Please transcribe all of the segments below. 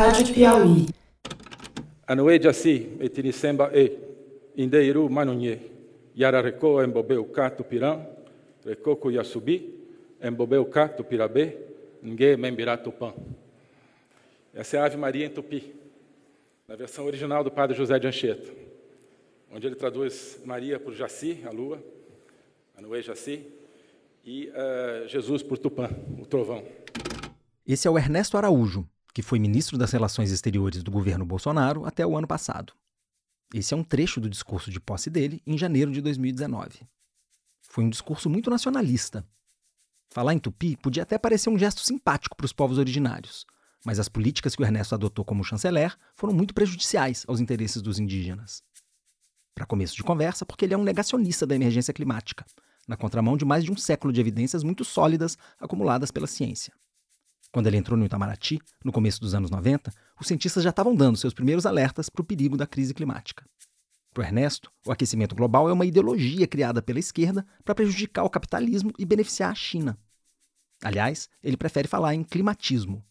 Rádio Piauí. Anoe Jaci, Etinisemba E, Indeiru Manunye, Yarareco Embobeu Cato Pirã, Recoco Yasubi, Embobeu Cato Pirabê, Ngue Membirá Tupã. Essa é a Ave Maria em Tupi, na versão original do padre José de Anchieta, onde ele traduz Maria por Jaci, a lua, Anoe Jaci, e uh, Jesus por Tupã, o trovão. Esse é o Ernesto Araújo, que foi ministro das Relações Exteriores do governo Bolsonaro até o ano passado. Esse é um trecho do discurso de posse dele em janeiro de 2019. Foi um discurso muito nacionalista. Falar em tupi podia até parecer um gesto simpático para os povos originários, mas as políticas que o Ernesto adotou como chanceler foram muito prejudiciais aos interesses dos indígenas. Para começo de conversa, porque ele é um negacionista da emergência climática, na contramão de mais de um século de evidências muito sólidas acumuladas pela ciência. Quando ele entrou no Itamaraty, no começo dos anos 90, os cientistas já estavam dando seus primeiros alertas para o perigo da crise climática. Para Ernesto, o aquecimento global é uma ideologia criada pela esquerda para prejudicar o capitalismo e beneficiar a China. Aliás, ele prefere falar em climatismo.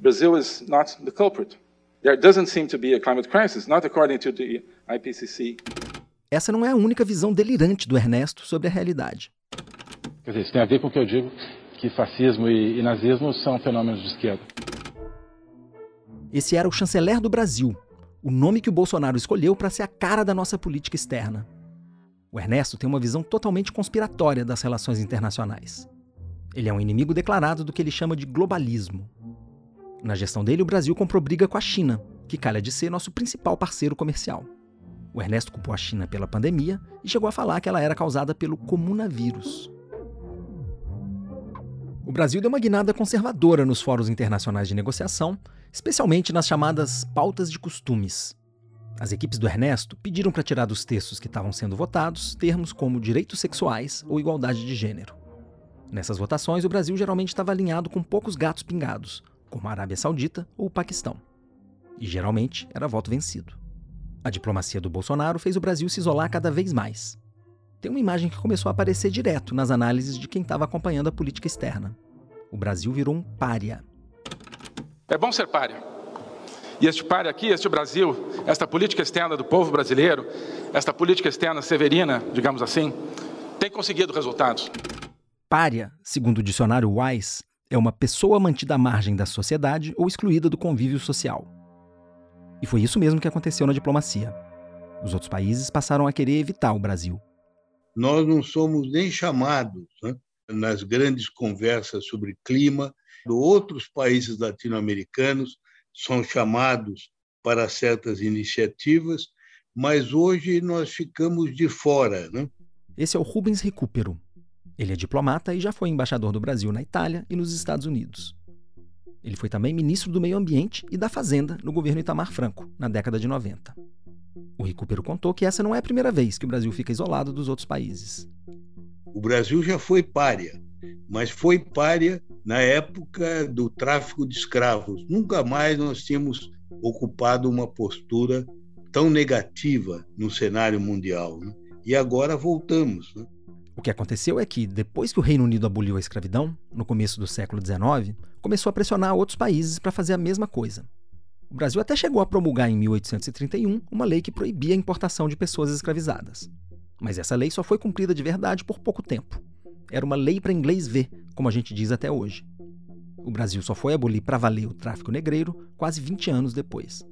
Brazil is not the culprit. There doesn't seem to be a climate crisis, not according to the IPCC. Essa não é a única visão delirante do Ernesto sobre a realidade. Quer dizer, isso tem a ver com o que eu digo que fascismo e, e nazismo são fenômenos de esquerda. Esse era o chanceler do Brasil, o nome que o Bolsonaro escolheu para ser a cara da nossa política externa. O Ernesto tem uma visão totalmente conspiratória das relações internacionais. Ele é um inimigo declarado do que ele chama de globalismo. Na gestão dele, o Brasil comprou briga com a China, que calha de ser nosso principal parceiro comercial. O Ernesto culpou a China pela pandemia e chegou a falar que ela era causada pelo comunavírus. O Brasil deu uma guinada conservadora nos fóruns internacionais de negociação, especialmente nas chamadas pautas de costumes. As equipes do Ernesto pediram para tirar dos textos que estavam sendo votados termos como direitos sexuais ou igualdade de gênero. Nessas votações, o Brasil geralmente estava alinhado com poucos gatos pingados, como a Arábia Saudita ou o Paquistão. E geralmente era voto vencido. A diplomacia do Bolsonaro fez o Brasil se isolar cada vez mais tem uma imagem que começou a aparecer direto nas análises de quem estava acompanhando a política externa. O Brasil virou um pária. É bom ser pária. E este pária aqui, este Brasil, esta política externa do povo brasileiro, esta política externa severina, digamos assim, tem conseguido resultados. Pária, segundo o dicionário Wise, é uma pessoa mantida à margem da sociedade ou excluída do convívio social. E foi isso mesmo que aconteceu na diplomacia. Os outros países passaram a querer evitar o Brasil nós não somos nem chamados né, nas grandes conversas sobre clima. Outros países latino-americanos são chamados para certas iniciativas, mas hoje nós ficamos de fora. Né? Esse é o Rubens Recupero. Ele é diplomata e já foi embaixador do Brasil na Itália e nos Estados Unidos. Ele foi também ministro do Meio Ambiente e da Fazenda no governo Itamar Franco, na década de 90. O Recupero contou que essa não é a primeira vez que o Brasil fica isolado dos outros países. O Brasil já foi párea, mas foi párea na época do tráfico de escravos. Nunca mais nós tínhamos ocupado uma postura tão negativa no cenário mundial. Né? E agora voltamos. Né? O que aconteceu é que, depois que o Reino Unido aboliu a escravidão, no começo do século XIX, começou a pressionar outros países para fazer a mesma coisa. O Brasil até chegou a promulgar em 1831 uma lei que proibia a importação de pessoas escravizadas. Mas essa lei só foi cumprida de verdade por pouco tempo. Era uma lei para inglês ver, como a gente diz até hoje. O Brasil só foi abolir para valer o tráfico negreiro quase 20 anos depois.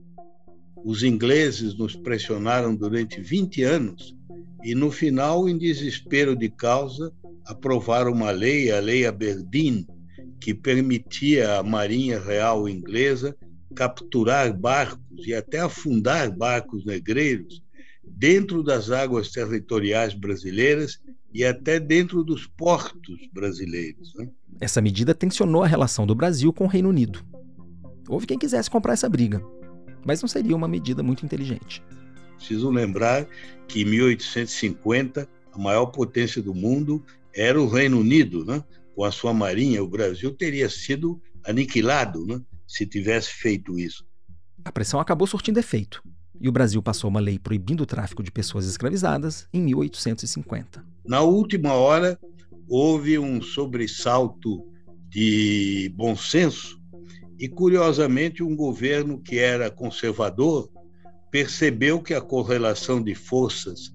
Os ingleses nos pressionaram durante 20 anos e, no final, em desespero de causa, aprovaram uma lei, a Lei Aberdeen, que permitia à Marinha Real Inglesa capturar barcos e até afundar barcos negreiros dentro das águas territoriais brasileiras e até dentro dos portos brasileiros. Né? Essa medida tensionou a relação do Brasil com o Reino Unido. Houve quem quisesse comprar essa briga, mas não seria uma medida muito inteligente. Preciso lembrar que em 1850 a maior potência do mundo era o Reino Unido, né? Com a sua marinha, o Brasil teria sido aniquilado, né? Se tivesse feito isso. A pressão acabou surtindo efeito, e o Brasil passou uma lei proibindo o tráfico de pessoas escravizadas em 1850. Na última hora, houve um sobressalto de bom senso E, curiosamente, um governo que era conservador percebeu que a correlação de forças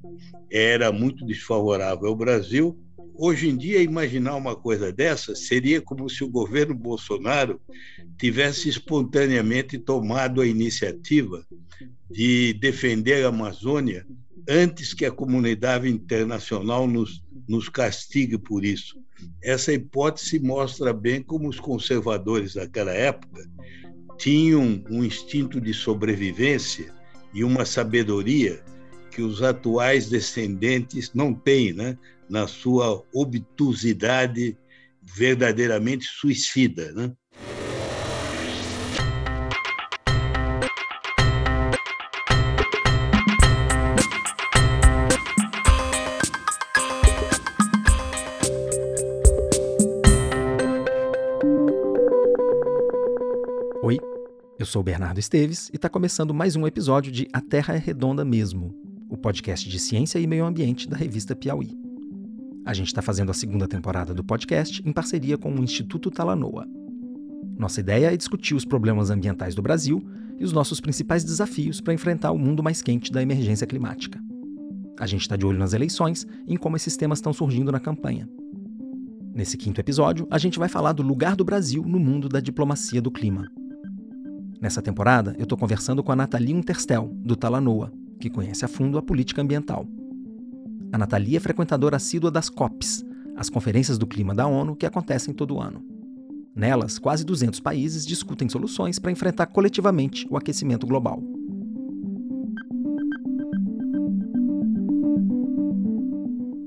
era muito desfavorável ao Brasil. Hoje em dia, imaginar uma coisa dessa seria como se o governo Bolsonaro tivesse espontaneamente tomado a iniciativa de defender a Amazônia antes que a comunidade internacional nos, nos castigue por isso. Essa hipótese mostra bem como os conservadores daquela época tinham um instinto de sobrevivência e uma sabedoria que os atuais descendentes não têm, né? Na sua obtusidade verdadeiramente suicida. Né? Eu sou Bernardo Esteves e está começando mais um episódio de A Terra é Redonda Mesmo, o podcast de ciência e meio ambiente da revista Piauí. A gente está fazendo a segunda temporada do podcast em parceria com o Instituto Talanoa. Nossa ideia é discutir os problemas ambientais do Brasil e os nossos principais desafios para enfrentar o mundo mais quente da emergência climática. A gente está de olho nas eleições e em como esses temas estão surgindo na campanha. Nesse quinto episódio, a gente vai falar do lugar do Brasil no mundo da diplomacia do clima. Nessa temporada, eu estou conversando com a Nathalie Unterstel, do Talanoa, que conhece a fundo a política ambiental. A Nathalie é frequentadora assídua das COPs, as conferências do clima da ONU que acontecem todo ano. Nelas, quase 200 países discutem soluções para enfrentar coletivamente o aquecimento global.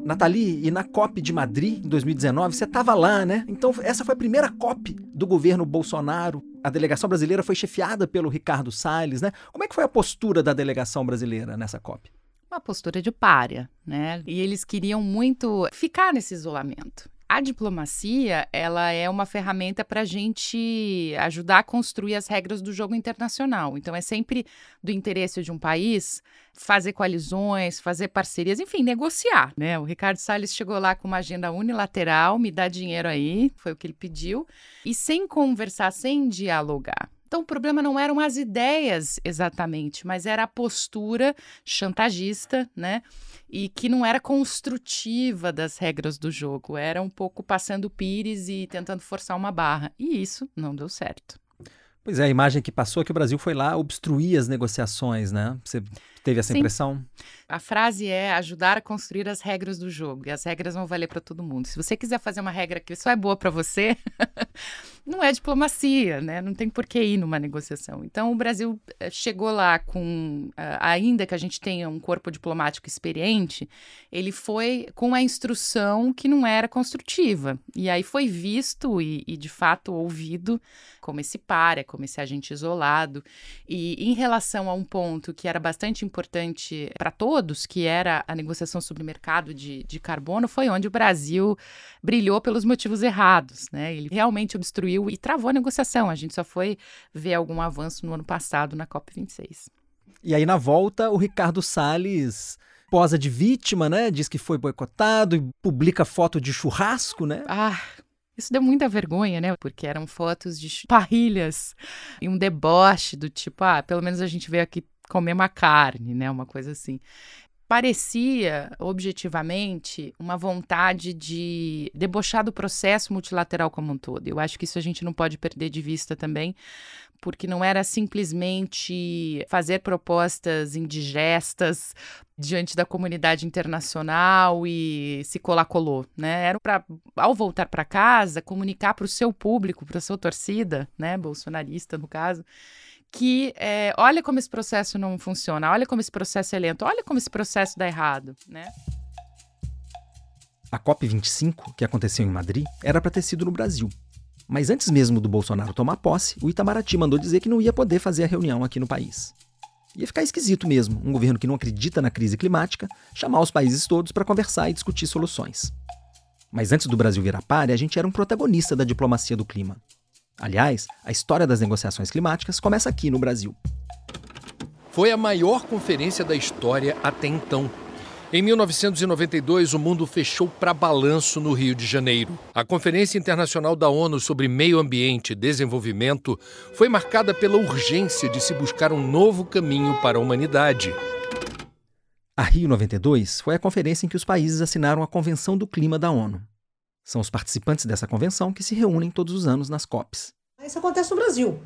Nathalie, e na COP de Madrid, em 2019, você estava lá, né? Então, essa foi a primeira COP do governo Bolsonaro. A delegação brasileira foi chefiada pelo Ricardo Salles, né? Como é que foi a postura da delegação brasileira nessa COP? Uma postura de párea, né? E eles queriam muito ficar nesse isolamento a diplomacia ela é uma ferramenta para a gente ajudar a construir as regras do jogo internacional. Então, é sempre do interesse de um país fazer coalizões, fazer parcerias, enfim, negociar. Né? O Ricardo Salles chegou lá com uma agenda unilateral, me dá dinheiro aí, foi o que ele pediu, e sem conversar, sem dialogar. Então, o problema não eram as ideias exatamente, mas era a postura chantagista, né? E que não era construtiva das regras do jogo, era um pouco passando pires e tentando forçar uma barra. E isso não deu certo. Pois é, a imagem que passou é que o Brasil foi lá obstruir as negociações, né? Você teve essa Sim. impressão? A frase é ajudar a construir as regras do jogo. E as regras vão valer para todo mundo. Se você quiser fazer uma regra que só é boa para você, não é diplomacia, né? Não tem por que ir numa negociação. Então, o Brasil eh, chegou lá com, eh, ainda que a gente tenha um corpo diplomático experiente, ele foi com a instrução que não era construtiva. E aí foi visto e, e de fato, ouvido como esse párea, como esse agente isolado. E em relação a um ponto que era bastante importante para todos, que era a negociação sobre o mercado de, de carbono, foi onde o Brasil brilhou pelos motivos errados. Né? Ele realmente obstruiu e travou a negociação. A gente só foi ver algum avanço no ano passado na COP26. E aí, na volta, o Ricardo Salles posa de vítima, né? Diz que foi boicotado e publica foto de churrasco, né? Ah, isso deu muita vergonha, né? Porque eram fotos de parrilhas e um deboche do tipo, ah, pelo menos a gente veio aqui comer uma carne, né? Uma coisa assim. Parecia, objetivamente, uma vontade de debochar do processo multilateral como um todo. Eu acho que isso a gente não pode perder de vista também, porque não era simplesmente fazer propostas indigestas diante da comunidade internacional e se colar colou, né? Era para ao voltar para casa comunicar para o seu público, para a sua torcida, né, bolsonarista no caso, que é, olha como esse processo não funciona, olha como esse processo é lento, olha como esse processo dá errado, né? A COP25, que aconteceu em Madrid, era para ter sido no Brasil, mas antes mesmo do Bolsonaro tomar posse, o Itamaraty mandou dizer que não ia poder fazer a reunião aqui no país. Ia ficar esquisito mesmo, um governo que não acredita na crise climática, chamar os países todos para conversar e discutir soluções. Mas antes do Brasil virar páreo, a gente era um protagonista da diplomacia do clima. Aliás, a história das negociações climáticas começa aqui no Brasil. Foi a maior conferência da história até então Em 1992, o mundo fechou para balanço no Rio de Janeiro. A Conferência Internacional da ONU sobre Meio Ambiente e Desenvolvimento foi marcada pela urgência de se buscar um novo caminho para a humanidade. A Rio 92 foi a conferência em que os países assinaram a Convenção do Clima da ONU. São os participantes dessa convenção que se reúnem todos os anos nas COPs. Isso acontece no Brasil.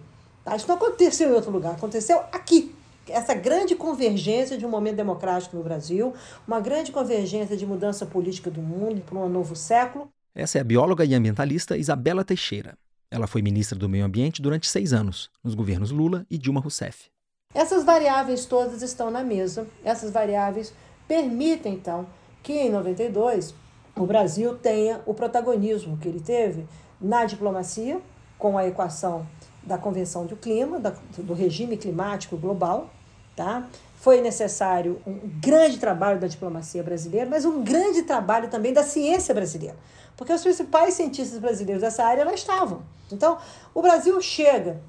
Tá? Isso não aconteceu em outro lugar, aconteceu aqui essa grande convergência de um momento democrático no Brasil, uma grande convergência de mudança política do mundo para um novo século. Essa é a bióloga e ambientalista Isabela Teixeira. Ela foi ministra do Meio Ambiente durante seis anos, nos governos Lula e Dilma Rousseff. Essas variáveis todas estão na mesa. Essas variáveis permitem, então, que em 92 o Brasil tenha o protagonismo que ele teve na diplomacia, com a equação da Convenção do Clima, da, do regime climático global, Tá? Foi necessário um grande trabalho da diplomacia brasileira, mas um grande trabalho também da ciência brasileira, porque os principais cientistas brasileiros dessa área lá estavam. Então, o Brasil chega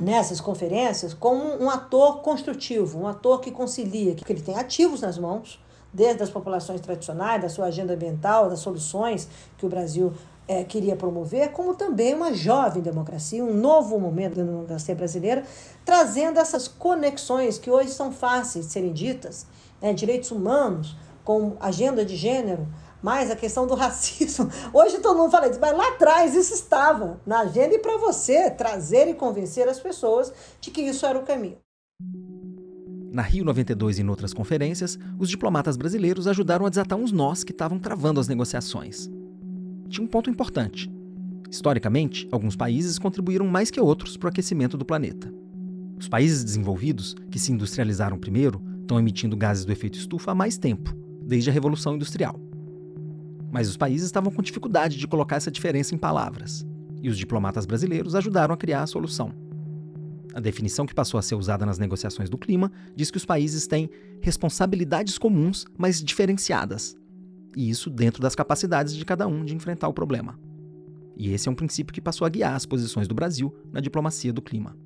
nessas conferências como um ator construtivo, um ator que concilia, que ele tem ativos nas mãos, desde as populações tradicionais, da sua agenda ambiental, das soluções que o Brasil é, queria promover, como também uma jovem democracia, um novo momento da democracia brasileira, trazendo essas conexões que hoje são fáceis de serem ditas, né, direitos humanos, com agenda de gênero, mais a questão do racismo. Hoje todo mundo fala isso, mas lá atrás isso estava na agenda e para você trazer e convencer as pessoas de que isso era o caminho. Na Rio 92 e em outras conferências, os diplomatas brasileiros ajudaram a desatar uns nós que estavam travando as negociações tinha um ponto importante. Historicamente, alguns países contribuíram mais que outros para o aquecimento do planeta. Os países desenvolvidos, que se industrializaram primeiro, estão emitindo gases do efeito estufa há mais tempo, desde a Revolução Industrial. Mas os países estavam com dificuldade de colocar essa diferença em palavras, e os diplomatas brasileiros ajudaram a criar a solução. A definição que passou a ser usada nas negociações do clima diz que os países têm responsabilidades comuns, mas diferenciadas, e isso dentro das capacidades de cada um de enfrentar o problema. E esse é um princípio que passou a guiar as posições do Brasil na diplomacia do clima.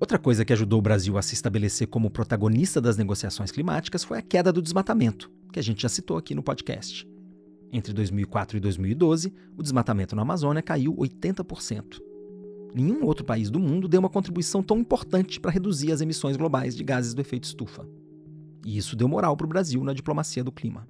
Outra coisa que ajudou o Brasil a se estabelecer como protagonista das negociações climáticas foi a queda do desmatamento, que a gente já citou aqui no podcast. Entre 2004 e 2012, o desmatamento na Amazônia caiu 80%. Nenhum outro país do mundo deu uma contribuição tão importante para reduzir as emissões globais de gases do efeito estufa. E isso deu moral para o Brasil na diplomacia do clima.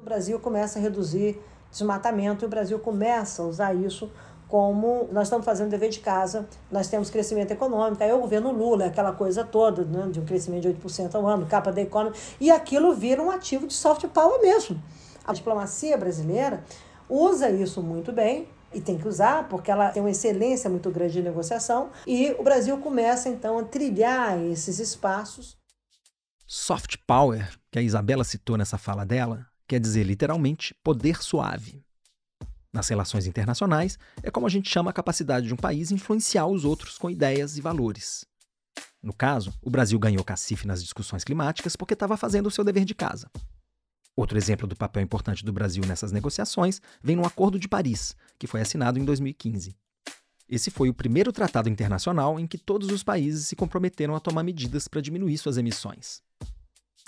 O Brasil começa a reduzir desmatamento e o Brasil começa a usar isso como nós estamos fazendo dever de casa, nós temos crescimento econômico, aí o governo Lula, aquela coisa toda, né, de um crescimento de 8% ao ano, capa da economia, e aquilo vira um ativo de soft power mesmo. A diplomacia brasileira usa isso muito bem, e tem que usar, porque ela tem uma excelência muito grande de negociação, e o Brasil começa então a trilhar esses espaços. Soft power, que a Isabela citou nessa fala dela, quer dizer literalmente poder suave. Nas relações internacionais, é como a gente chama a capacidade de um país influenciar os outros com ideias e valores. No caso, o Brasil ganhou cacife nas discussões climáticas porque estava fazendo o seu dever de casa. Outro exemplo do papel importante do Brasil nessas negociações vem no Acordo de Paris, que foi assinado em 2015. Esse foi o primeiro tratado internacional em que todos os países se comprometeram a tomar medidas para diminuir suas emissões.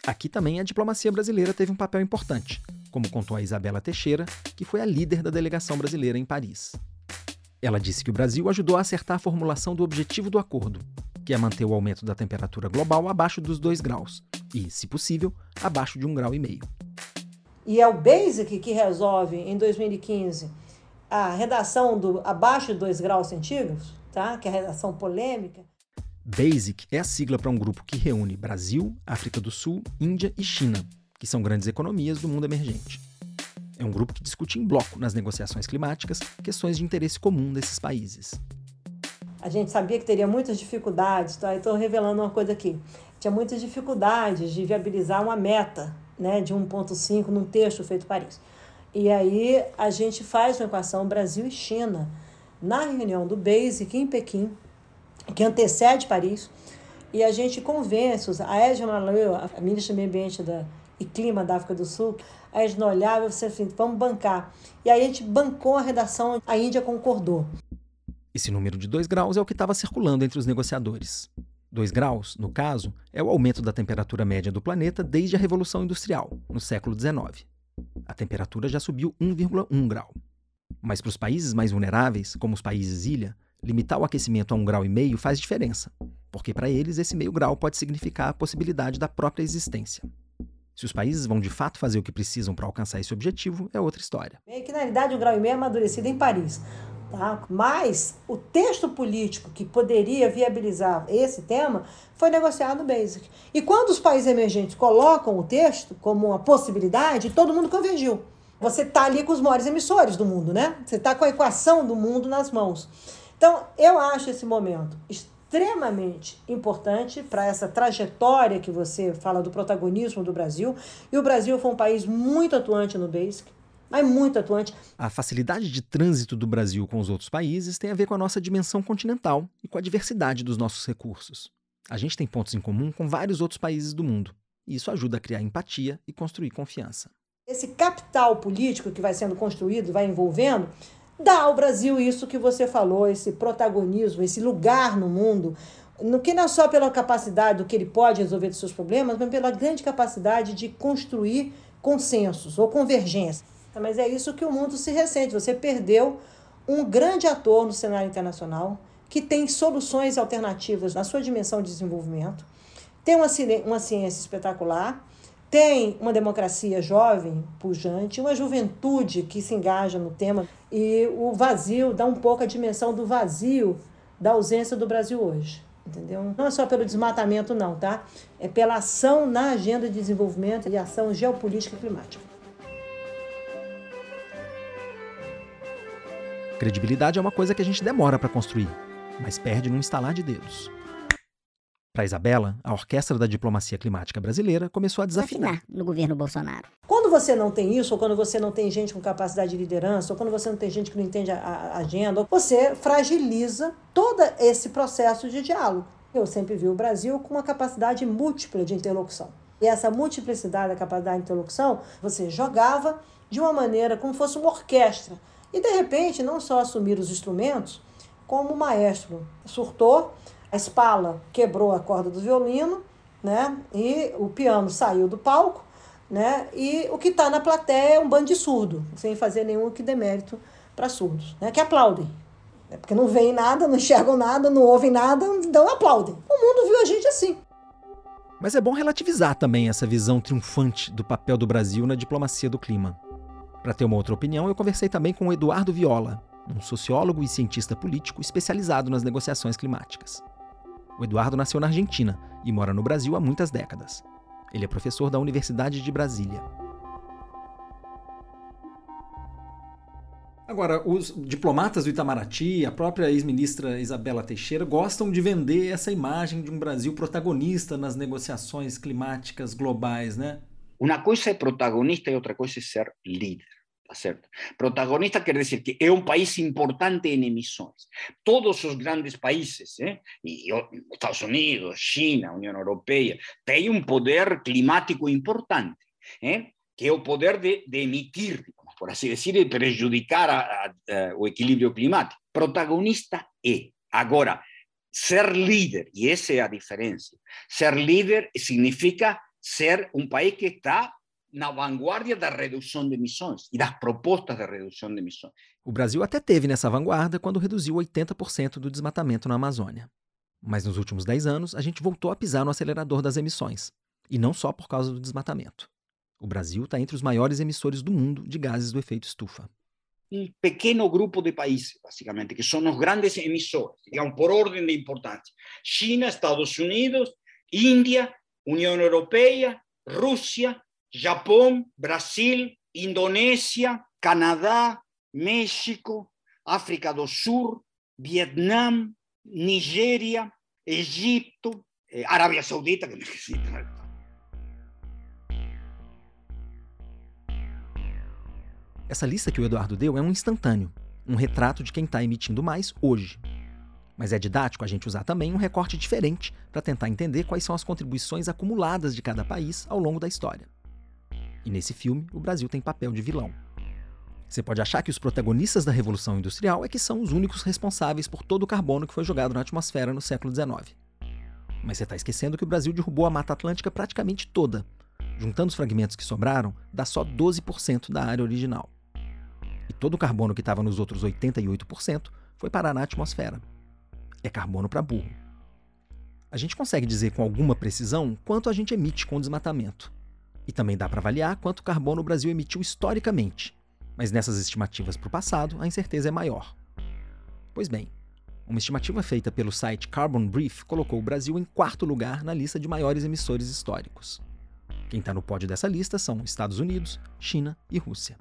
Aqui também a diplomacia brasileira teve um papel importante, como contou a Isabela Teixeira, que foi a líder da delegação brasileira em Paris. Ela disse que o Brasil ajudou a acertar a formulação do objetivo do acordo, que é manter o aumento da temperatura global abaixo dos 2 graus e, se possível, abaixo de 1,5 grau. E, meio. E é o BASIC que resolve, em 2015, a redação do abaixo de 2 graus centígrados, tá? que é a redação polêmica. BASIC é a sigla para um grupo que reúne Brasil, África do Sul, Índia e China, que são grandes economias do mundo emergente. É um grupo que discute em bloco nas negociações climáticas questões de interesse comum desses países. A gente sabia que teria muitas dificuldades, tá? estou revelando uma coisa aqui. Tinha muitas dificuldades de viabilizar uma meta né, de 1,5 num texto feito Paris. E aí a gente faz uma equação Brasil e China na reunião do BASIC em Pequim, que antecede Paris, e a gente convence a Edna Maleu, a ministra do Meio Ambiente da, e Clima da África do Sul, a Edna olhava e disse assim, vamos bancar. E aí a gente bancou a redação, a Índia concordou. Esse número de 2 graus é o que estava circulando entre os negociadores. 2 graus, no caso, é o aumento da temperatura média do planeta desde a Revolução Industrial, no século XIX. A temperatura já subiu 1,1 grau. Mas para os países mais vulneráveis, como os países ilha, limitar o aquecimento a 1,5 grau faz diferença, porque para eles esse meio grau pode significar a possibilidade da própria existência. Se os países vão de fato fazer o que precisam para alcançar esse objetivo, é outra história. É que na realidade um grau e meio é amadurecido em Paris. Tá? Mas o texto político que poderia viabilizar esse tema foi negociado no Basic. E quando os países emergentes colocam o texto como uma possibilidade, todo mundo convergiu. Você está ali com os maiores emissores do mundo, né? Você está com a equação do mundo nas mãos. Então, eu acho esse momento extremamente importante para essa trajetória que você fala do protagonismo do Brasil. E o Brasil foi um país muito atuante no Basic mas muito atuante. A facilidade de trânsito do Brasil com os outros países tem a ver com a nossa dimensão continental e com a diversidade dos nossos recursos. A gente tem pontos em comum com vários outros países do mundo, e isso ajuda a criar empatia e construir confiança. Esse capital político que vai sendo construído, vai envolvendo, dá ao Brasil isso que você falou, esse protagonismo, esse lugar no mundo, no que não é só pela capacidade do que ele pode resolver dos seus problemas, mas pela grande capacidade de construir consensos ou convergência. Mas é isso que o mundo se ressente. Você perdeu um grande ator no cenário internacional que tem soluções alternativas na sua dimensão de desenvolvimento, tem uma, uma ciência espetacular, tem uma democracia jovem, pujante, uma juventude que se engaja no tema e o vazio dá um pouco a dimensão do vazio da ausência do Brasil hoje. Entendeu? Não é só pelo desmatamento, não, tá? É pela ação na agenda de desenvolvimento e ação geopolítica e climática. Credibilidade é uma coisa que a gente demora para construir, mas perde num instalar de dedos. Para Isabela, a orquestra da diplomacia climática brasileira começou a desafinar no governo Bolsonaro. Quando você não tem isso, ou quando você não tem gente com capacidade de liderança, ou quando você não tem gente que não entende a, a agenda, você fragiliza todo esse processo de diálogo. Eu sempre vi o Brasil com uma capacidade múltipla de interlocução. E essa multiplicidade da capacidade de interlocução, você jogava de uma maneira como fosse uma orquestra e de repente, não só assumir os instrumentos, como o maestro surtou, a espala quebrou a corda do violino, né? E o piano saiu do palco, né? E o que está na plateia é um bando de surdo, sem fazer nenhum que demérito para surdos, né? Que aplaudem. É porque não veem nada, não enxergam nada, não ouvem nada, então aplaudem. O mundo viu a gente assim. Mas é bom relativizar também essa visão triunfante do papel do Brasil na diplomacia do clima. Para ter uma outra opinião, eu conversei também com o Eduardo Viola, um sociólogo e cientista político especializado nas negociações climáticas. O Eduardo nasceu na Argentina e mora no Brasil há muitas décadas. Ele é professor da Universidade de Brasília. Agora, os diplomatas do Itamaraty, a própria ex-ministra Isabela Teixeira, gostam de vender essa imagem de um Brasil protagonista nas negociações climáticas globais, né? Una cosa es protagonista y otra cosa es ser líder. ¿cierto? Protagonista quiere decir que es un país importante en emisiones. Todos los grandes países, ¿eh? y Estados Unidos, China, Unión Europea, tienen un poder climático importante, ¿eh? que es el poder de, de emitir, por así decir, y perjudicar a, a, a, el equilibrio climático. Protagonista es. Ahora, ser líder, y esa es la diferencia, ser líder significa ser um país que está na vanguarda da redução de emissões e das propostas de redução de emissões. O Brasil até teve nessa vanguarda quando reduziu 80% do desmatamento na Amazônia. Mas nos últimos 10 anos, a gente voltou a pisar no acelerador das emissões. E não só por causa do desmatamento. O Brasil está entre os maiores emissores do mundo de gases do efeito estufa. Um pequeno grupo de países, basicamente, que são os grandes emissores, digamos, por ordem de importância. China, Estados Unidos, Índia, Unión Europea, Rusia, Japón, Brasil, Indonesia, Canadá, México, África do Sur, Vietnam, Nigeria, Egipto, eh, Arabia Saudita, que necesita. Essa lista que o Eduardo deu é um instantâneo, um retrato de quem está emitindo mais hoje. Mas é didático a gente usar também um recorte diferente para tentar entender quais são as contribuições acumuladas de cada país ao longo da história. E nesse filme, o Brasil tem papel de vilão. Você pode achar que os protagonistas da Revolução Industrial é que são os únicos responsáveis por todo o carbono que foi jogado na atmosfera no século XIX. Mas você está esquecendo que o Brasil derrubou a Mata Atlântica praticamente toda. Juntando os fragmentos que sobraram, dá só 12% da área original. E todo o carbono que estava nos outros 88% foi parar na atmosfera. É carbono para burro. A gente consegue dizer com alguma precisão quanto a gente emite com o desmatamento. E também dá para avaliar quanto carbono o Brasil emitiu historicamente. Mas nessas estimativas para o passado, a incerteza é maior. Pois bem, uma estimativa feita pelo site Carbon Brief colocou o Brasil em quarto lugar na lista de maiores emissores históricos. Quem está no pódio dessa lista são Estados Unidos, China e Rússia.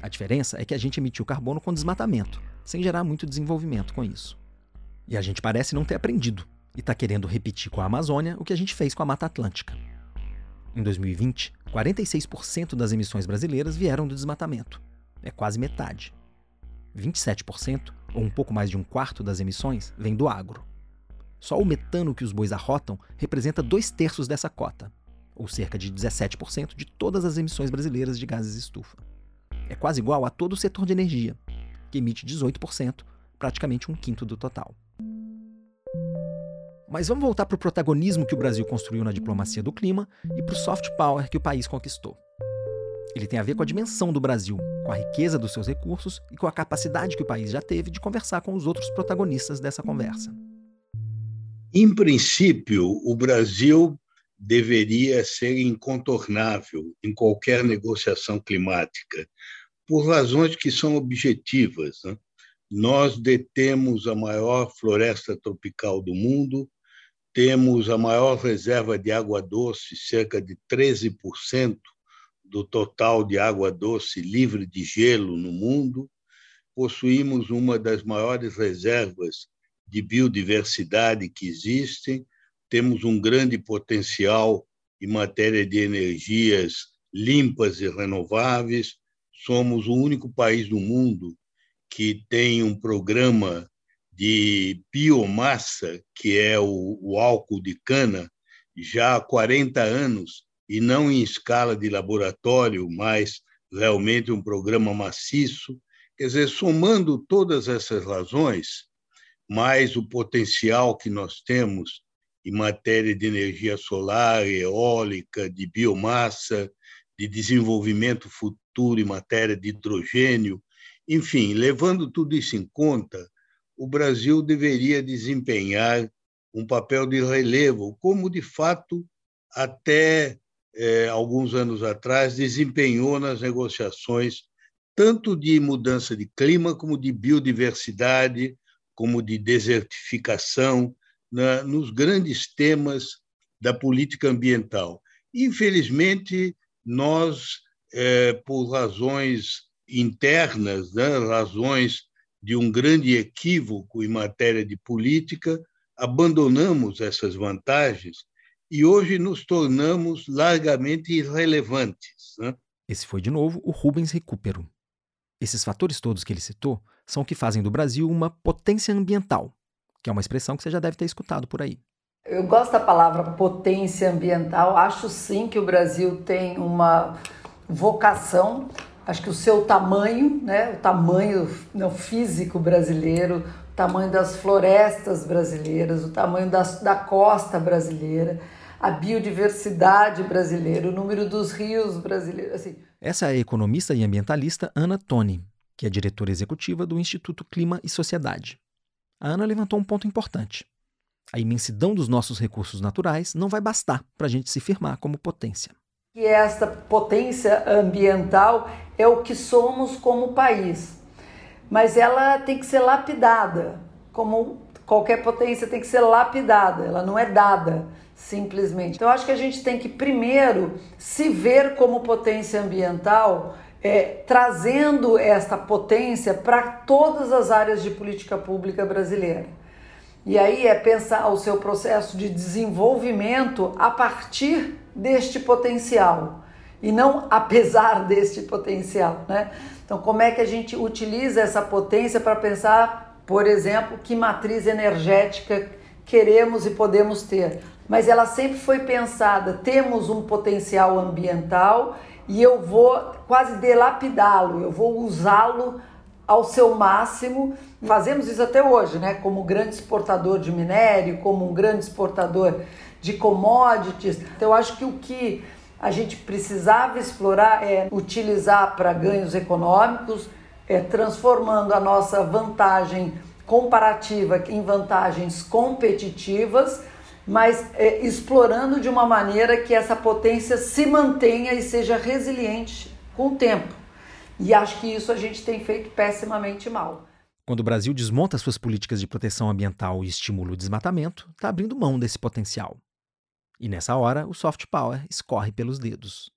A diferença é que a gente emitiu carbono com desmatamento, sem gerar muito desenvolvimento com isso. E a gente parece não ter aprendido e está querendo repetir com a Amazônia o que a gente fez com a Mata Atlântica. Em 2020, 46% das emissões brasileiras vieram do desmatamento. É quase metade. 27%, ou um pouco mais de um quarto das emissões, vem do agro. Só o metano que os bois arrotam representa dois terços dessa cota, ou cerca de 17% de todas as emissões brasileiras de gases estufa. É quase igual a todo o setor de energia, que emite 18%, praticamente um quinto do total. Mas vamos voltar para o protagonismo que o Brasil construiu na diplomacia do clima e para o soft power que o país conquistou. Ele tem a ver com a dimensão do Brasil, com a riqueza dos seus recursos e com a capacidade que o país já teve de conversar com os outros protagonistas dessa conversa. Em princípio, o Brasil deveria ser incontornável em qualquer negociação climática, por razões que são objetivas. Né? Nós detemos a maior floresta tropical do mundo, temos a maior reserva de água doce, cerca de 13% do total de água doce livre de gelo no mundo, possuímos uma das maiores reservas de biodiversidade que existem, temos um grande potencial em matéria de energias limpas e renováveis, somos o único país do mundo que tem um programa de biomassa, que é o, o álcool de cana, já há 40 anos, e não em escala de laboratório, mas realmente um programa maciço. Quer dizer, somando todas essas razões, mais o potencial que nós temos em matéria de energia solar, eólica, de biomassa, de desenvolvimento futuro em matéria de hidrogênio, enfim, levando tudo isso em conta, o Brasil deveria desempenhar um papel de relevo, como de fato até é, alguns anos atrás, desempenhou nas negociações tanto de mudança de clima, como de biodiversidade, como de desertificação, na, nos grandes temas da política ambiental. Infelizmente, nós, é, por razões internas, né, razões de um grande equívoco em matéria de política, abandonamos essas vantagens e hoje nos tornamos largamente irrelevantes. Né? Esse foi, de novo, o Rubens Recupero. Esses fatores todos que ele citou são o que fazem do Brasil uma potência ambiental, que é uma expressão que você já deve ter escutado por aí. Eu gosto da palavra potência ambiental. Acho sim que o Brasil tem uma vocação. Acho que o seu tamanho, né, o tamanho não, físico brasileiro, o tamanho das florestas brasileiras, o tamanho das, da costa brasileira, a biodiversidade brasileira, o número dos rios brasileiros. Assim. Essa é a economista e ambientalista Ana Toni, que é diretora executiva do Instituto Clima e Sociedade. A Ana levantou um ponto importante. A imensidão dos nossos recursos naturais não vai bastar para a gente se firmar como potência. E esta potência ambiental é o que somos como país, mas ela tem que ser lapidada, como qualquer potência tem que ser lapidada, ela não é dada simplesmente. Então, acho que a gente tem que primeiro se ver como potência ambiental, é, trazendo esta potência para todas as áreas de política pública brasileira. E aí é pensar o seu processo de desenvolvimento a partir deste potencial e não apesar deste potencial, né? Então, como é que a gente utiliza essa potência para pensar, por exemplo, que matriz energética queremos e podemos ter? mas ela sempre foi pensada: temos um potencial ambiental e eu vou quase delapidá-lo, eu vou usá-lo ao seu máximo. Fazemos isso até hoje, né? Como grande exportador de minério, como um grande exportador de commodities. Então, eu acho que o que a gente precisava explorar é utilizar para ganhos econômicos, é, transformando a nossa vantagem comparativa em vantagens competitivas, mas é, explorando de uma maneira que essa potência se mantenha e seja resiliente com o tempo. E acho que isso a gente tem feito pessimamente mal. Quando o Brasil desmonta suas políticas de proteção ambiental e estimula o desmatamento, está abrindo mão desse potencial. E nessa hora, o soft power escorre pelos dedos.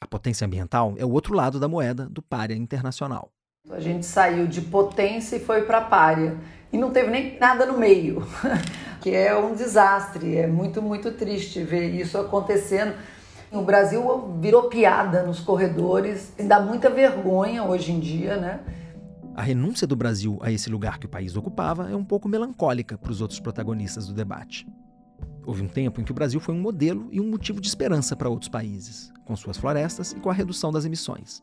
A potência ambiental é o outro lado da moeda do párea internacional. A gente saiu de potência e foi para párea. E não teve nem nada no meio, que é um desastre. É muito, muito triste ver isso acontecendo. O Brasil virou piada nos corredores, e dá muita vergonha hoje em dia, né? A renúncia do Brasil a esse lugar que o país ocupava é um pouco melancólica para os outros protagonistas do debate. Houve um tempo em que o Brasil foi um modelo e um motivo de esperança para outros países, com suas florestas e com a redução das emissões.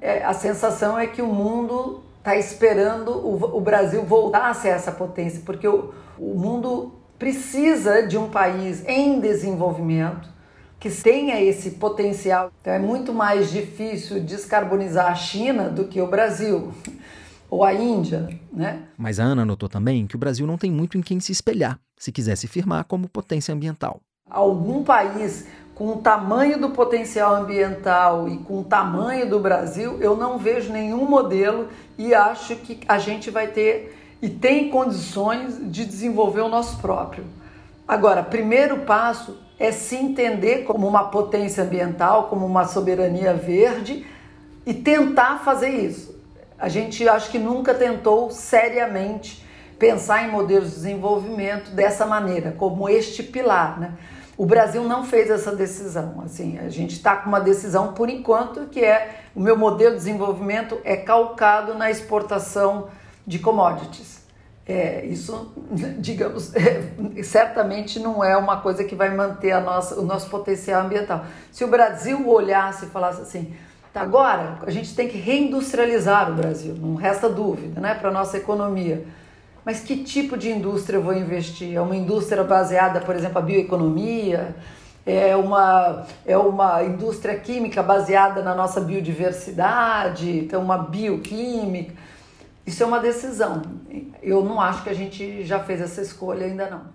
É, a sensação é que o mundo está esperando o, o, Brasil voltar a ser essa potência, porque o, o mundo precisa de um país em desenvolvimento que tenha esse potencial. Então é muito mais difícil descarbonizar a China do que o Brasil ou a Índia, né? Mas a Ana notou também que o Brasil não tem muito em quem se espelhar, se quiser se firmar como potência ambiental. Algum país com o tamanho do potencial ambiental e com o tamanho do Brasil, eu não vejo nenhum modelo e acho que a gente vai ter e tem condições de desenvolver o nosso próprio. Agora, primeiro passo é se entender como uma potência ambiental, como uma soberania verde e tentar fazer isso. A gente acho que nunca tentou seriamente pensar em modelos de desenvolvimento dessa maneira, como este pilar, né? O Brasil não fez essa decisão. Assim, a gente está com uma decisão por enquanto que é o meu modelo de desenvolvimento é calcado na exportação de commodities. É, isso, digamos, é, certamente não é uma coisa que vai manter a nossa, o nosso potencial ambiental. Se o Brasil olhasse e falasse assim, tá, agora a gente tem que reindustrializar o Brasil, não resta dúvida, né, para a nossa economia. Mas que tipo de indústria eu vou investir? É uma indústria baseada, por exemplo, a bioeconomia? É uma, é uma indústria química baseada na nossa biodiversidade? Então, uma bioquímica? Isso é uma decisão. Eu não acho que a gente já fez essa escolha ainda não.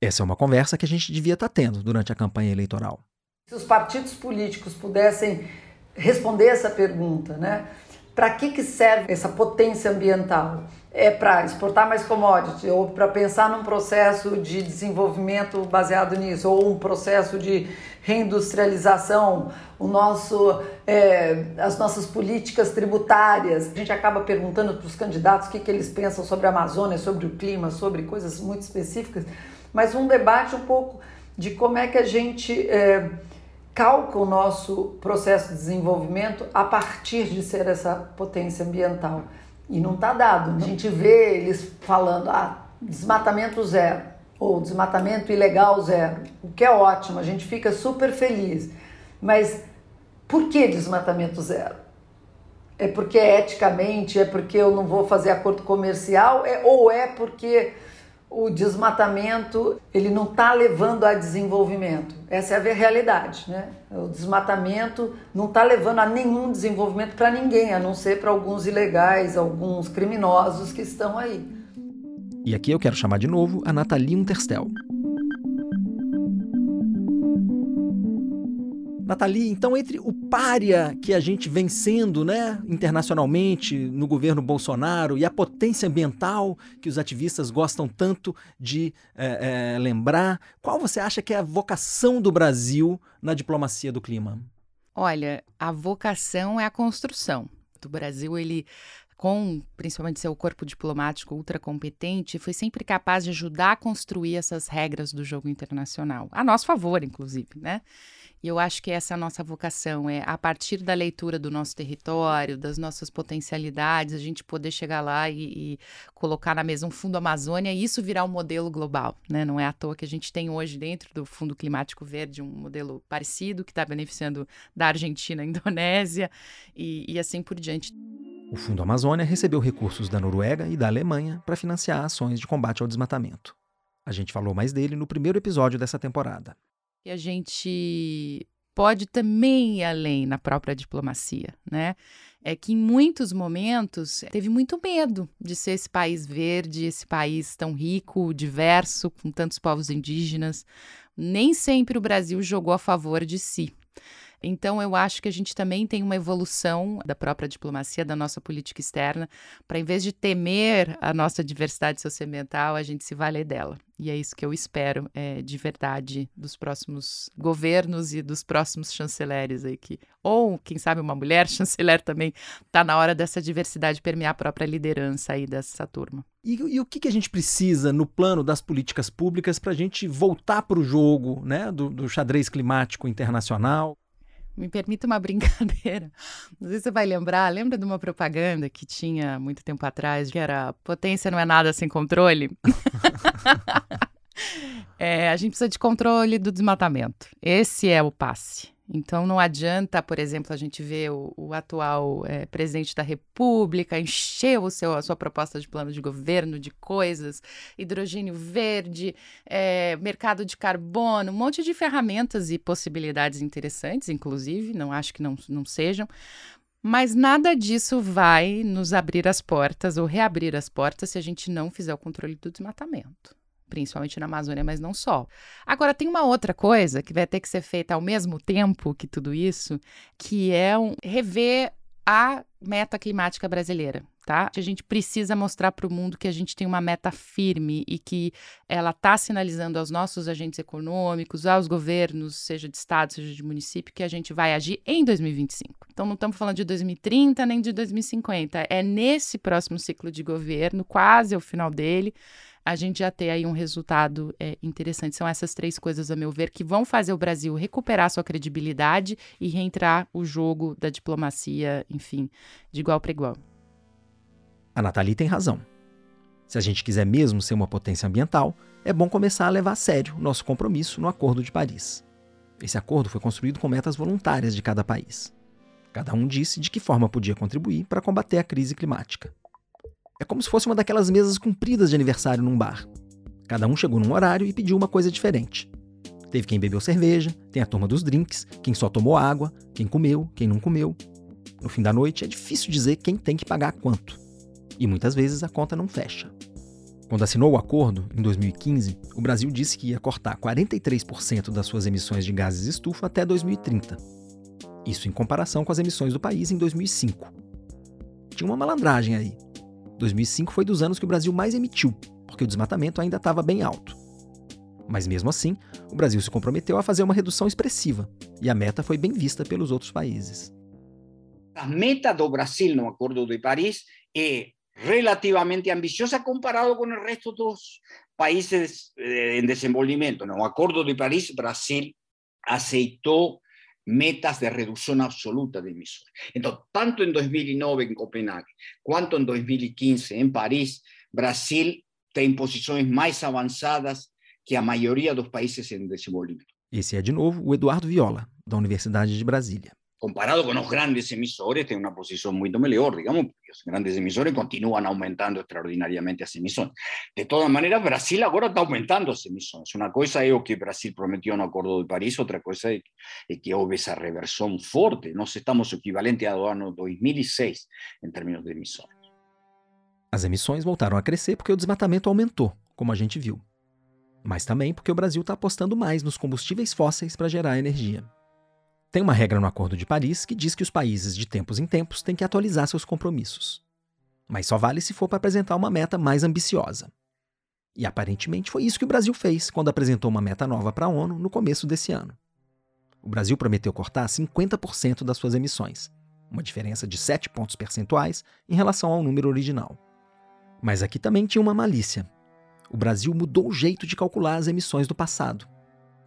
Essa é uma conversa que a gente devia estar tendo durante a campanha eleitoral. Se os partidos políticos pudessem responder essa pergunta, né? Para que, que serve essa potência ambiental? É para exportar mais commodity ou para pensar num processo de desenvolvimento baseado nisso ou um processo de reindustrialização, o nosso, é, as nossas políticas tributárias. A gente acaba perguntando para os candidatos o que, que eles pensam sobre a Amazônia, sobre o clima, sobre coisas muito específicas, mas um debate um pouco de como é que a gente é, calca o nosso processo de desenvolvimento a partir de ser essa potência ambiental. E não está dado. A gente vê eles falando, ah, desmatamento zero, ou desmatamento ilegal zero, o que é ótimo, a gente fica super feliz. Mas por que desmatamento zero? É porque eticamente, é porque eu não vou fazer acordo comercial, é, ou é porque o desmatamento ele não está levando a desenvolvimento. Essa é a realidade, né? O desmatamento não está levando a nenhum desenvolvimento para ninguém, a não ser para alguns ilegais, alguns criminosos que estão aí. E aqui eu quero chamar de novo a Nathalie Unterstel. Nathalie, então entre o pária que a gente vem sendo né, internacionalmente no governo Bolsonaro e a potência ambiental que os ativistas gostam tanto de é, é, lembrar, qual você acha que é a vocação do Brasil na diplomacia do clima? Olha, a vocação é a construção. O Brasil, ele com principalmente seu corpo diplomático ultra competente, foi sempre capaz de ajudar a construir essas regras do jogo internacional, a nosso favor, inclusive, né? E eu acho que essa é a nossa vocação, é a partir da leitura do nosso território, das nossas potencialidades, a gente poder chegar lá e, e colocar na mesa um Fundo Amazônia e isso virar um modelo global, né? Não é à toa que a gente tem hoje dentro do Fundo Climático Verde um modelo parecido que está beneficiando da Argentina, Indonésia e, e assim por diante. O Fundo Amazônia recebeu recursos da Noruega e da Alemanha para financiar ações de combate ao desmatamento. A gente falou mais dele no primeiro episódio dessa temporada. E a gente pode também ir além na própria diplomacia, né? É que em muitos momentos teve muito medo de ser esse país verde, esse país tão rico, diverso, com tantos povos indígenas. Nem sempre o Brasil jogou a favor de si. Então, eu acho que a gente também tem uma evolução da própria diplomacia, da nossa política externa, para em vez de temer a nossa diversidade socioambiental, a gente se valer dela. E é isso que eu espero é, de verdade dos próximos governos e dos próximos chanceleres aí que, ou quem sabe uma mulher chanceler também está na hora dessa diversidade permear a própria liderança aí dessa turma. E, e o que, que, a gente precisa no plano das políticas públicas para a gente voltar para o jogo né, do, do xadrez climático internacional? Me permita uma brincadeira. Não sei se você vai lembrar. Lembra de uma propaganda que tinha muito tempo atrás, que era potência não é nada sem controle? é, a gente precisa de controle do desmatamento. Esse é o passe. Então não adianta, por exemplo, a gente ver o, o atual é, presidente da República encher o seu, a sua proposta de plano de governo de coisas, hidrogênio verde, é, mercado de carbono, um monte de ferramentas e possibilidades interessantes, inclusive, não acho que não, não sejam, mas nada disso vai nos abrir as portas ou reabrir as portas se a gente não fizer o controle do desmatamento principalmente na Amazônia, mas não só. Agora, tem uma outra coisa que vai ter que ser feita ao mesmo tempo que tudo isso, que é um, rever a meta climática brasileira, tá? A gente precisa mostrar para o mundo que a gente tem uma meta firme e que ela está sinalizando aos nossos agentes econômicos, aos governos, seja de estado, seja de município, que a gente vai agir em 2025. Então não estamos falando de 2030 nem de 2050, é nesse próximo ciclo de governo, quase ao final dele, a gente já ter aí um resultado é, interessante. São essas três coisas, a meu ver, que vão fazer o Brasil recuperar sua credibilidade e reentrar o jogo da diplomacia, enfim, de igual para igual. A Nathalie tem razão. Se a gente quiser mesmo ser uma potência ambiental, é bom começar a levar a sério nosso compromisso no Acordo de Paris. Esse acordo foi construído com metas voluntárias de cada país. Cada um disse de que forma podia contribuir para combater a crise climática. É como se fosse uma daquelas mesas compridas de aniversário num bar. Cada um chegou num horário e pediu uma coisa diferente. Teve quem bebeu cerveja, tem a turma dos drinks, quem só tomou água, quem comeu, quem não comeu. No fim da noite é difícil dizer quem tem que pagar quanto. E muitas vezes a conta não fecha. Quando assinou o acordo, em 2015, o Brasil disse que ia cortar 43% das suas emissões de gases estufa até 2030. Isso em comparação com as emissões do país em 2005. Tinha uma malandragem aí. 2005 foi dos anos que o Brasil mais emitiu, porque o desmatamento ainda estava bem alto. Mas mesmo assim, o Brasil se comprometeu a fazer uma redução expressiva, e a meta foi bem vista pelos outros países. A meta do Brasil no Acordo de Paris é relativamente ambiciosa comparado com o resto dos países eh, em desenvolvimento. No Acordo de Paris, Brasil aceitou metas de reducción absoluta de emisiones. Entonces, tanto en 2009 en Copenhague, cuanto en 2015 en París, Brasil tem posições mais avançadas que a maioria dos países em desenvolvimento. Esse é, de novo, o Eduardo Viola, da Universidade de Brasília. Comparado con los grandes emisores, tiene una posición muy mejor, digamos, porque los grandes emisores continúan aumentando extraordinariamente las emisiones. De todas maneras, Brasil ahora está aumentando las emisiones. Una cosa es lo que Brasil prometió en el Acuerdo de París, otra cosa es, que hubo esa reversión fuerte. Nos estamos equivalente ao ano 2006 em termos de emissões. As emissões voltaram a crescer porque o desmatamento aumentou, como a gente viu. Mas também porque o Brasil está apostando mais nos combustíveis fósseis para gerar energia. Tem uma regra no Acordo de Paris que diz que os países, de tempos em tempos, têm que atualizar seus compromissos. Mas só vale se for para apresentar uma meta mais ambiciosa. E aparentemente foi isso que o Brasil fez quando apresentou uma meta nova para a ONU no começo desse ano. O Brasil prometeu cortar 50% das suas emissões, uma diferença de 7 pontos percentuais em relação ao número original. Mas aqui também tinha uma malícia. O Brasil mudou o jeito de calcular as emissões do passado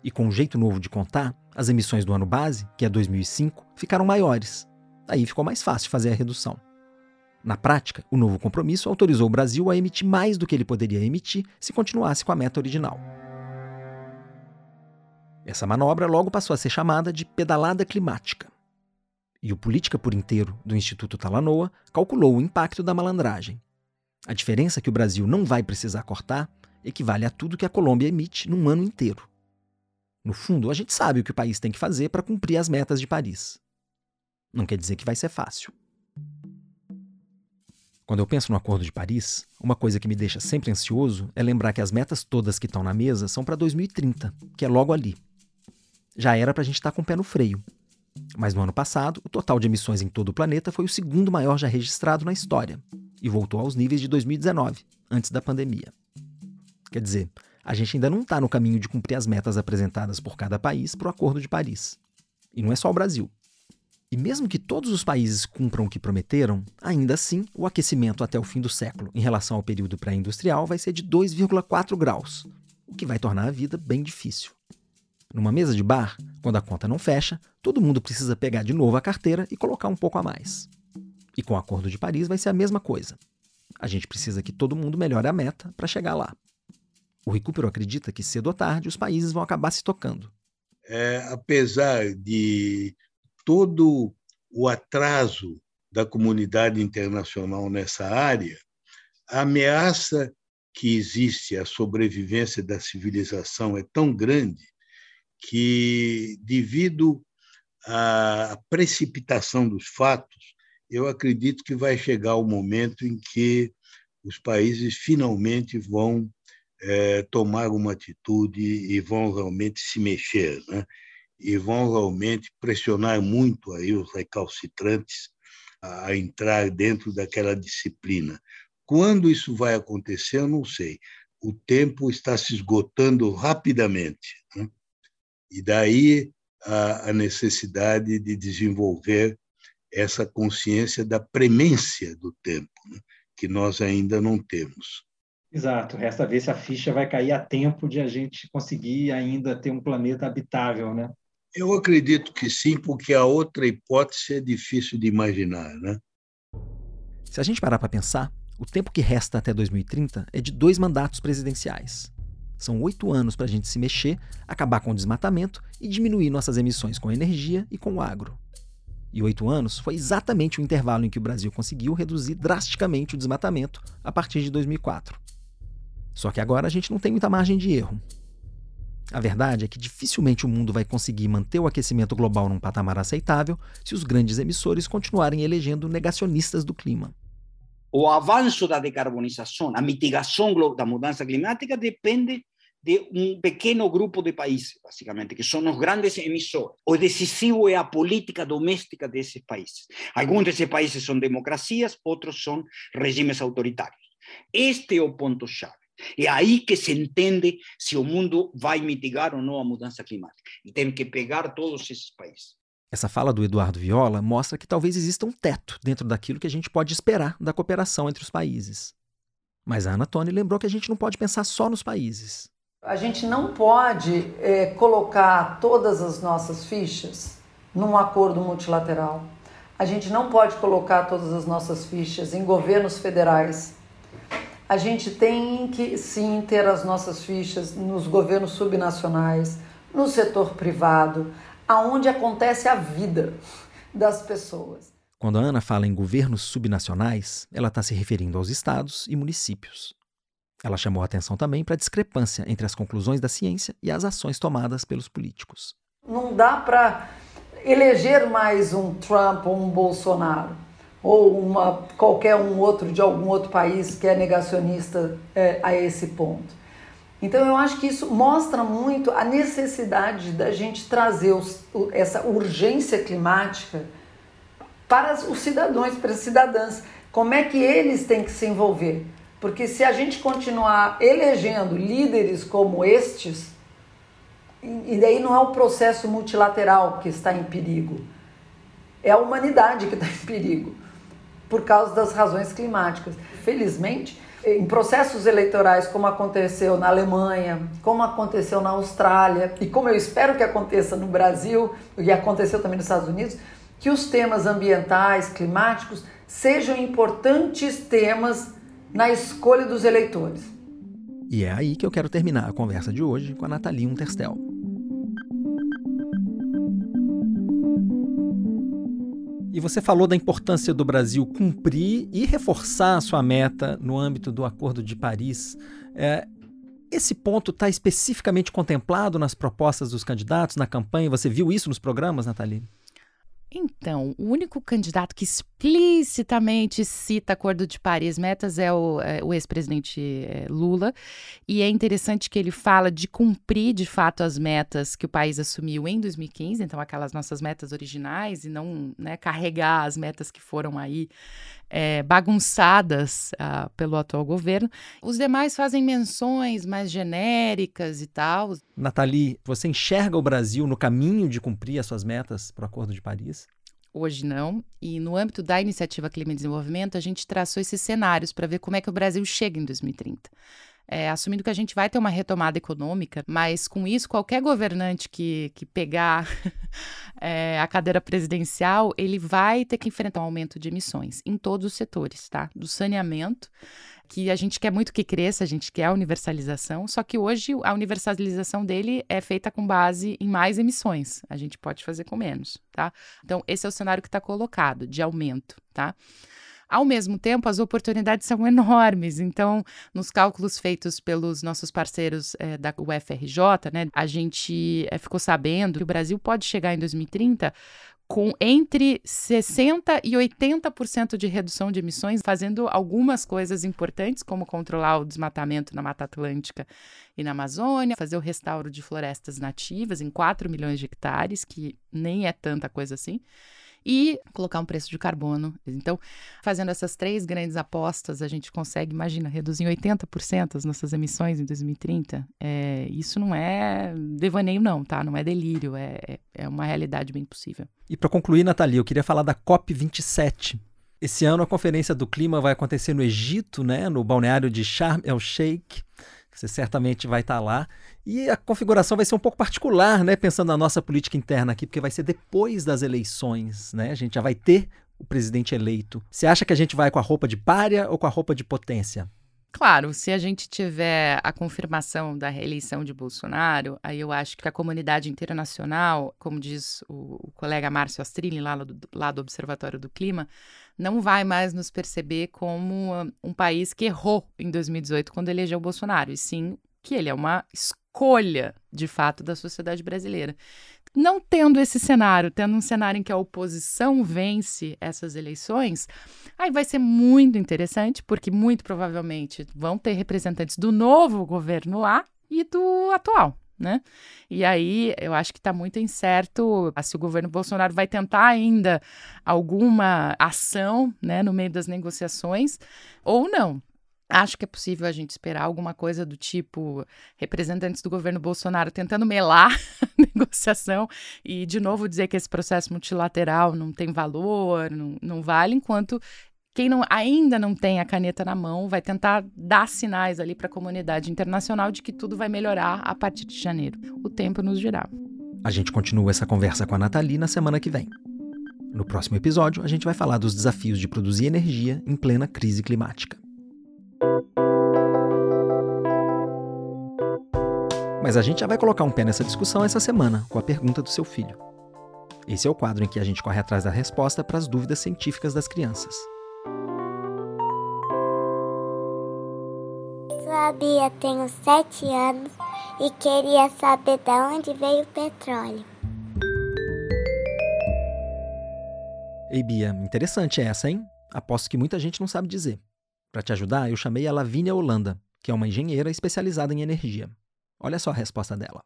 e com um jeito novo de contar, as emissões do ano base, que é 2005, ficaram maiores. Aí ficou mais fácil fazer a redução. Na prática, o novo compromisso autorizou o Brasil a emitir mais do que ele poderia emitir se continuasse com a meta original. Essa manobra logo passou a ser chamada de pedalada climática. E o Política por Inteiro, do Instituto Talanoa, calculou o impacto da malandragem. A diferença que o Brasil não vai precisar cortar equivale a tudo que a Colômbia emite num ano inteiro. No fundo, a gente sabe o que o país tem que fazer para cumprir as metas de Paris. Não quer dizer que vai ser fácil. Quando eu penso no Acordo de Paris, uma coisa que me deixa sempre ansioso é lembrar que as metas todas que estão na mesa são para 2030, que é logo ali. Já era para a gente estar tá com o pé no freio. Mas no ano passado, o total de emissões em todo o planeta foi o segundo maior já registrado na história e voltou aos níveis de 2019, antes da pandemia. Quer dizer, a gente ainda não está no caminho de cumprir as metas apresentadas por cada país para o Acordo de Paris. E não é só o Brasil. E mesmo que todos os países cumpram o que prometeram, ainda assim, o aquecimento até o fim do século, em relação ao período pré-industrial, vai ser de 2,4 graus, o que vai tornar a vida bem difícil. Numa mesa de bar, quando a conta não fecha, todo mundo precisa pegar de novo a carteira e colocar um pouco a mais. E com o Acordo de Paris vai ser a mesma coisa. A gente precisa que todo mundo melhore a meta para chegar lá. O Recupero acredita que cedo ou tarde os países vão acabar se tocando. É, apesar de todo o atraso da comunidade internacional nessa área, a ameaça que existe à sobrevivência da civilização é tão grande que, devido à precipitação dos fatos, eu acredito que vai chegar o momento em que os países finalmente vão é, tomar uma atitude e vão realmente se mexer, né? e vão realmente pressionar muito aí os recalcitrantes a entrar dentro daquela disciplina. Quando isso vai acontecer, eu não sei. O tempo está se esgotando rapidamente. Né? E daí a, a necessidade de desenvolver essa consciência da premência do tempo, né? que nós ainda não temos. Exato, resta ver se a ficha vai cair a tempo de a gente conseguir ainda ter um planeta habitável, né? Eu acredito que sim, porque a outra hipótese é difícil de imaginar, né? Se a gente parar para pensar, o tempo que resta até 2030 é de dois mandatos presidenciais. São oito anos para a gente se mexer, acabar com o desmatamento e diminuir nossas emissões com energia e com o agro. E oito anos foi exatamente o intervalo em que o Brasil conseguiu reduzir drasticamente o desmatamento a partir de 2004. Só que agora a gente não tem muita margem de erro. A verdade é que dificilmente o mundo vai conseguir manter o aquecimento global num patamar aceitável se os grandes emissores continuarem elegendo negacionistas do clima. O avanço da decarbonização, a mitigação da mudança climática depende de um pequeno grupo de países, basicamente, que são os grandes emissores. O decisivo é a política doméstica desses países. Alguns desses países são democracias, outros são regimes autoritários. Este é o ponto-chave. É aí que se entende se o mundo vai mitigar ou não a mudança climática. E tem que pegar todos esses países. Essa fala do Eduardo Viola mostra que talvez exista um teto dentro daquilo que a gente pode esperar da cooperação entre os países. Mas a Ana Toni lembrou que a gente não pode pensar só nos países. A gente não pode é, colocar todas as nossas fichas num acordo multilateral. A gente não pode colocar todas as nossas fichas em governos federais a gente tem que sim ter as nossas fichas nos governos subnacionais, no setor privado, aonde acontece a vida das pessoas. Quando a Ana fala em governos subnacionais, ela está se referindo aos estados e municípios. Ela chamou a atenção também para a discrepância entre as conclusões da ciência e as ações tomadas pelos políticos. Não dá para eleger mais um Trump ou um Bolsonaro ou uma, qualquer um outro de algum outro país que é negacionista é, a esse ponto. Então eu acho que isso mostra muito a necessidade da gente trazer os, essa urgência climática para os cidadãos, para as cidadãs. Como é que eles têm que se envolver? Porque se a gente continuar elegendo líderes como estes, e daí não é o processo multilateral que está em perigo, é a humanidade que está em perigo por causa das razões climáticas. Felizmente, em processos eleitorais, como aconteceu na Alemanha, como aconteceu na Austrália e como eu espero que aconteça no Brasil e aconteceu também nos Estados Unidos, que os temas ambientais, climáticos sejam importantes temas na escolha dos eleitores. E é aí que eu quero terminar a conversa de hoje com a Nathalie Unterstel. E você falou da importância do Brasil cumprir e reforçar a sua meta no âmbito do Acordo de Paris. É, esse ponto está especificamente contemplado nas propostas dos candidatos, na campanha? Você viu isso nos programas, Nathalie? Então, o único candidato que explicitamente cita Acordo de Paris metas é o, é, o ex-presidente é, Lula. E é interessante que ele fala de cumprir de fato as metas que o país assumiu em 2015, então aquelas nossas metas originais, e não né, carregar as metas que foram aí é, bagunçadas uh, pelo atual governo. Os demais fazem menções mais genéricas e tal. Nathalie, você enxerga o Brasil no caminho de cumprir as suas metas para o Acordo de Paris? Hoje não. E no âmbito da iniciativa Clima e Desenvolvimento, a gente traçou esses cenários para ver como é que o Brasil chega em 2030. É, assumindo que a gente vai ter uma retomada econômica, mas com isso, qualquer governante que, que pegar é, a cadeira presidencial, ele vai ter que enfrentar um aumento de emissões em todos os setores, tá? Do saneamento que a gente quer muito que cresça, a gente quer a universalização, só que hoje a universalização dele é feita com base em mais emissões. A gente pode fazer com menos, tá? Então, esse é o cenário que está colocado, de aumento, tá? Ao mesmo tempo, as oportunidades são enormes. Então, nos cálculos feitos pelos nossos parceiros é, da UFRJ, né, a gente é, ficou sabendo que o Brasil pode chegar em 2030 com entre 60% e 80% de redução de emissões, fazendo algumas coisas importantes, como controlar o desmatamento na Mata Atlântica e na Amazônia, fazer o restauro de florestas nativas em 4 milhões de hectares, que nem é tanta coisa assim e colocar um preço de carbono. Então, fazendo essas três grandes apostas, a gente consegue, imagina, reduzir em 80% as nossas emissões em 2030. É, isso não é devaneio, não, tá? Não é delírio, é, é, uma realidade bem possível. E para concluir, Nathalie, eu queria falar da COP27. Esse ano a Conferência do Clima vai acontecer no Egito, né, no balneário de Sharm el-Sheikh. Você certamente vai estar lá. E a configuração vai ser um pouco particular, né? Pensando na nossa política interna aqui, porque vai ser depois das eleições, né? A gente já vai ter o presidente eleito. Você acha que a gente vai com a roupa de párea ou com a roupa de potência? Claro, se a gente tiver a confirmação da reeleição de Bolsonaro, aí eu acho que a comunidade internacional, como diz o, o colega Márcio Astrini, lá do, lá do Observatório do Clima, não vai mais nos perceber como um país que errou em 2018 quando elegeu Bolsonaro, e sim que ele é uma escolha, de fato, da sociedade brasileira. Não tendo esse cenário, tendo um cenário em que a oposição vence essas eleições, aí vai ser muito interessante, porque muito provavelmente vão ter representantes do novo governo lá e do atual. Né? E aí eu acho que está muito incerto se o governo Bolsonaro vai tentar ainda alguma ação né, no meio das negociações ou não. Acho que é possível a gente esperar alguma coisa do tipo representantes do governo Bolsonaro tentando melar a negociação e, de novo, dizer que esse processo multilateral não tem valor, não, não vale, enquanto quem não, ainda não tem a caneta na mão vai tentar dar sinais ali para a comunidade internacional de que tudo vai melhorar a partir de janeiro. O tempo nos dirá. A gente continua essa conversa com a Nathalie na semana que vem. No próximo episódio, a gente vai falar dos desafios de produzir energia em plena crise climática. Mas a gente já vai colocar um pé nessa discussão essa semana com a pergunta do seu filho. Esse é o quadro em que a gente corre atrás da resposta para as dúvidas científicas das crianças. Sabia, tenho sete anos e queria saber de onde veio o petróleo. Ei, Bia, interessante essa, hein? Aposto que muita gente não sabe dizer. Para te ajudar, eu chamei a Lavínia Holanda, que é uma engenheira especializada em energia. Olha só a resposta dela.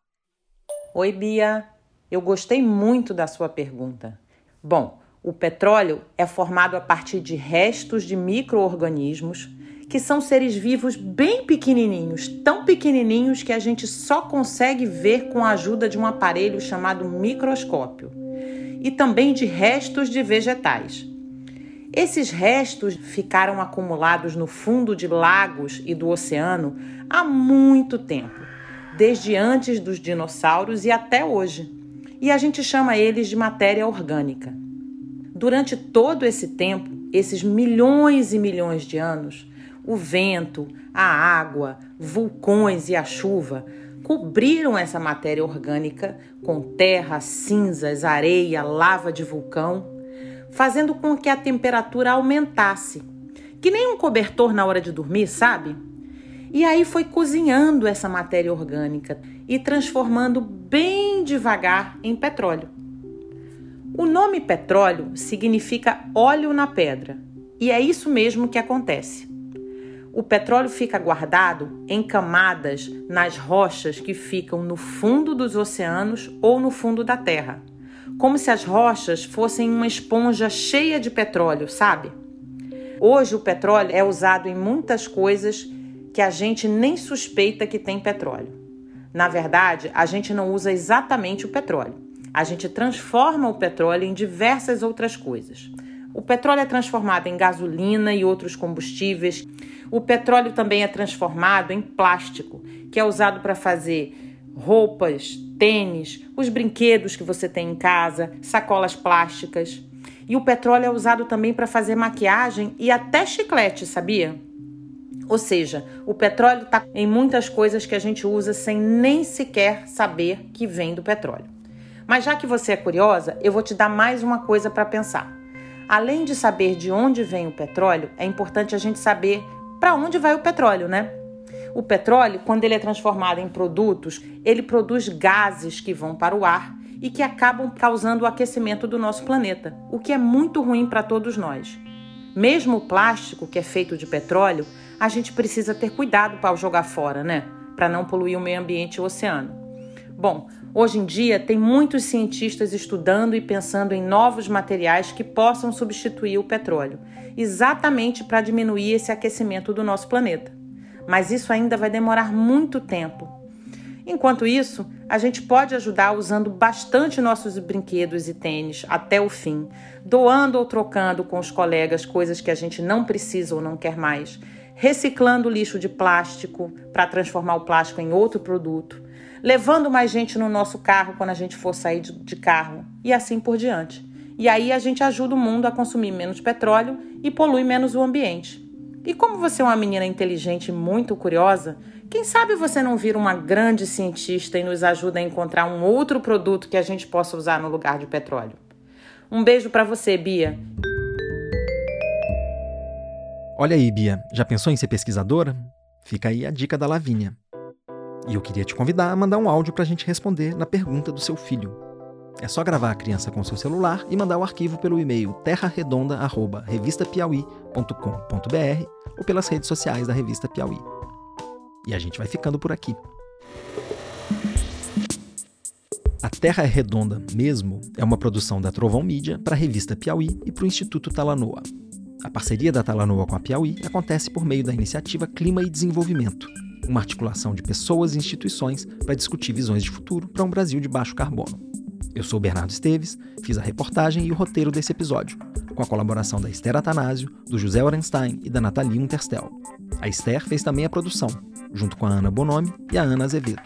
Oi, Bia. Eu gostei muito da sua pergunta. Bom, o petróleo é formado a partir de restos de micro-organismos, que são seres vivos bem pequenininhos, tão pequenininhos que a gente só consegue ver com a ajuda de um aparelho chamado microscópio, e também de restos de vegetais. Esses restos ficaram acumulados no fundo de lagos e do oceano há muito tempo desde antes dos dinossauros e até hoje. E a gente chama eles de matéria orgânica. Durante todo esse tempo, esses milhões e milhões de anos, o vento, a água, vulcões e a chuva cobriram essa matéria orgânica com terra, cinzas, areia, lava de vulcão, fazendo com que a temperatura aumentasse. Que nem um cobertor na hora de dormir, sabe? E aí foi cozinhando essa matéria orgânica e transformando bem devagar em petróleo. O nome petróleo significa óleo na pedra, e é isso mesmo que acontece. O petróleo fica guardado em camadas nas rochas que ficam no fundo dos oceanos ou no fundo da terra, como se as rochas fossem uma esponja cheia de petróleo, sabe? Hoje o petróleo é usado em muitas coisas que a gente nem suspeita que tem petróleo. Na verdade, a gente não usa exatamente o petróleo. A gente transforma o petróleo em diversas outras coisas. O petróleo é transformado em gasolina e outros combustíveis. O petróleo também é transformado em plástico, que é usado para fazer roupas, tênis, os brinquedos que você tem em casa, sacolas plásticas. E o petróleo é usado também para fazer maquiagem e até chiclete, sabia? Ou seja, o petróleo está em muitas coisas que a gente usa sem nem sequer saber que vem do petróleo. Mas já que você é curiosa, eu vou te dar mais uma coisa para pensar. Além de saber de onde vem o petróleo, é importante a gente saber para onde vai o petróleo, né? O petróleo, quando ele é transformado em produtos, ele produz gases que vão para o ar e que acabam causando o aquecimento do nosso planeta, o que é muito ruim para todos nós. Mesmo o plástico, que é feito de petróleo, a gente precisa ter cuidado para jogar fora, né? Para não poluir o meio ambiente e o oceano. Bom, hoje em dia tem muitos cientistas estudando e pensando em novos materiais que possam substituir o petróleo, exatamente para diminuir esse aquecimento do nosso planeta. Mas isso ainda vai demorar muito tempo. Enquanto isso, a gente pode ajudar usando bastante nossos brinquedos e tênis até o fim, doando ou trocando com os colegas coisas que a gente não precisa ou não quer mais reciclando lixo de plástico para transformar o plástico em outro produto, levando mais gente no nosso carro quando a gente for sair de carro e assim por diante. E aí a gente ajuda o mundo a consumir menos petróleo e polui menos o ambiente. E como você é uma menina inteligente e muito curiosa, quem sabe você não vira uma grande cientista e nos ajuda a encontrar um outro produto que a gente possa usar no lugar de petróleo. Um beijo para você, Bia. Olha aí, Bia, já pensou em ser pesquisadora? Fica aí a dica da Lavínia. E eu queria te convidar a mandar um áudio para a gente responder na pergunta do seu filho. É só gravar a criança com seu celular e mandar o arquivo pelo e-mail terraredonda@revistapiauí.com.br ou pelas redes sociais da revista Piauí. E a gente vai ficando por aqui. A Terra é Redonda mesmo é uma produção da Trovão Mídia para a revista Piauí e para o Instituto Talanoa. A parceria da Talanoa com a Piauí acontece por meio da iniciativa Clima e Desenvolvimento, uma articulação de pessoas e instituições para discutir visões de futuro para um Brasil de baixo carbono. Eu sou Bernardo Esteves, fiz a reportagem e o roteiro desse episódio, com a colaboração da Esther Atanásio, do José Orenstein e da Nathalie Unterstel. A Esther fez também a produção, junto com a Ana Bonomi e a Ana Azevedo.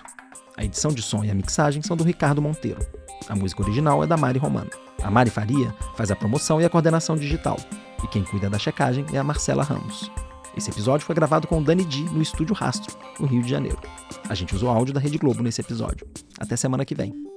A edição de som e a mixagem são do Ricardo Monteiro. A música original é da Mari Romano. A Mari Faria faz a promoção e a coordenação digital. E quem cuida da checagem é a Marcela Ramos. Esse episódio foi gravado com o Dani Di no Estúdio Rastro, no Rio de Janeiro. A gente usou áudio da Rede Globo nesse episódio. Até semana que vem.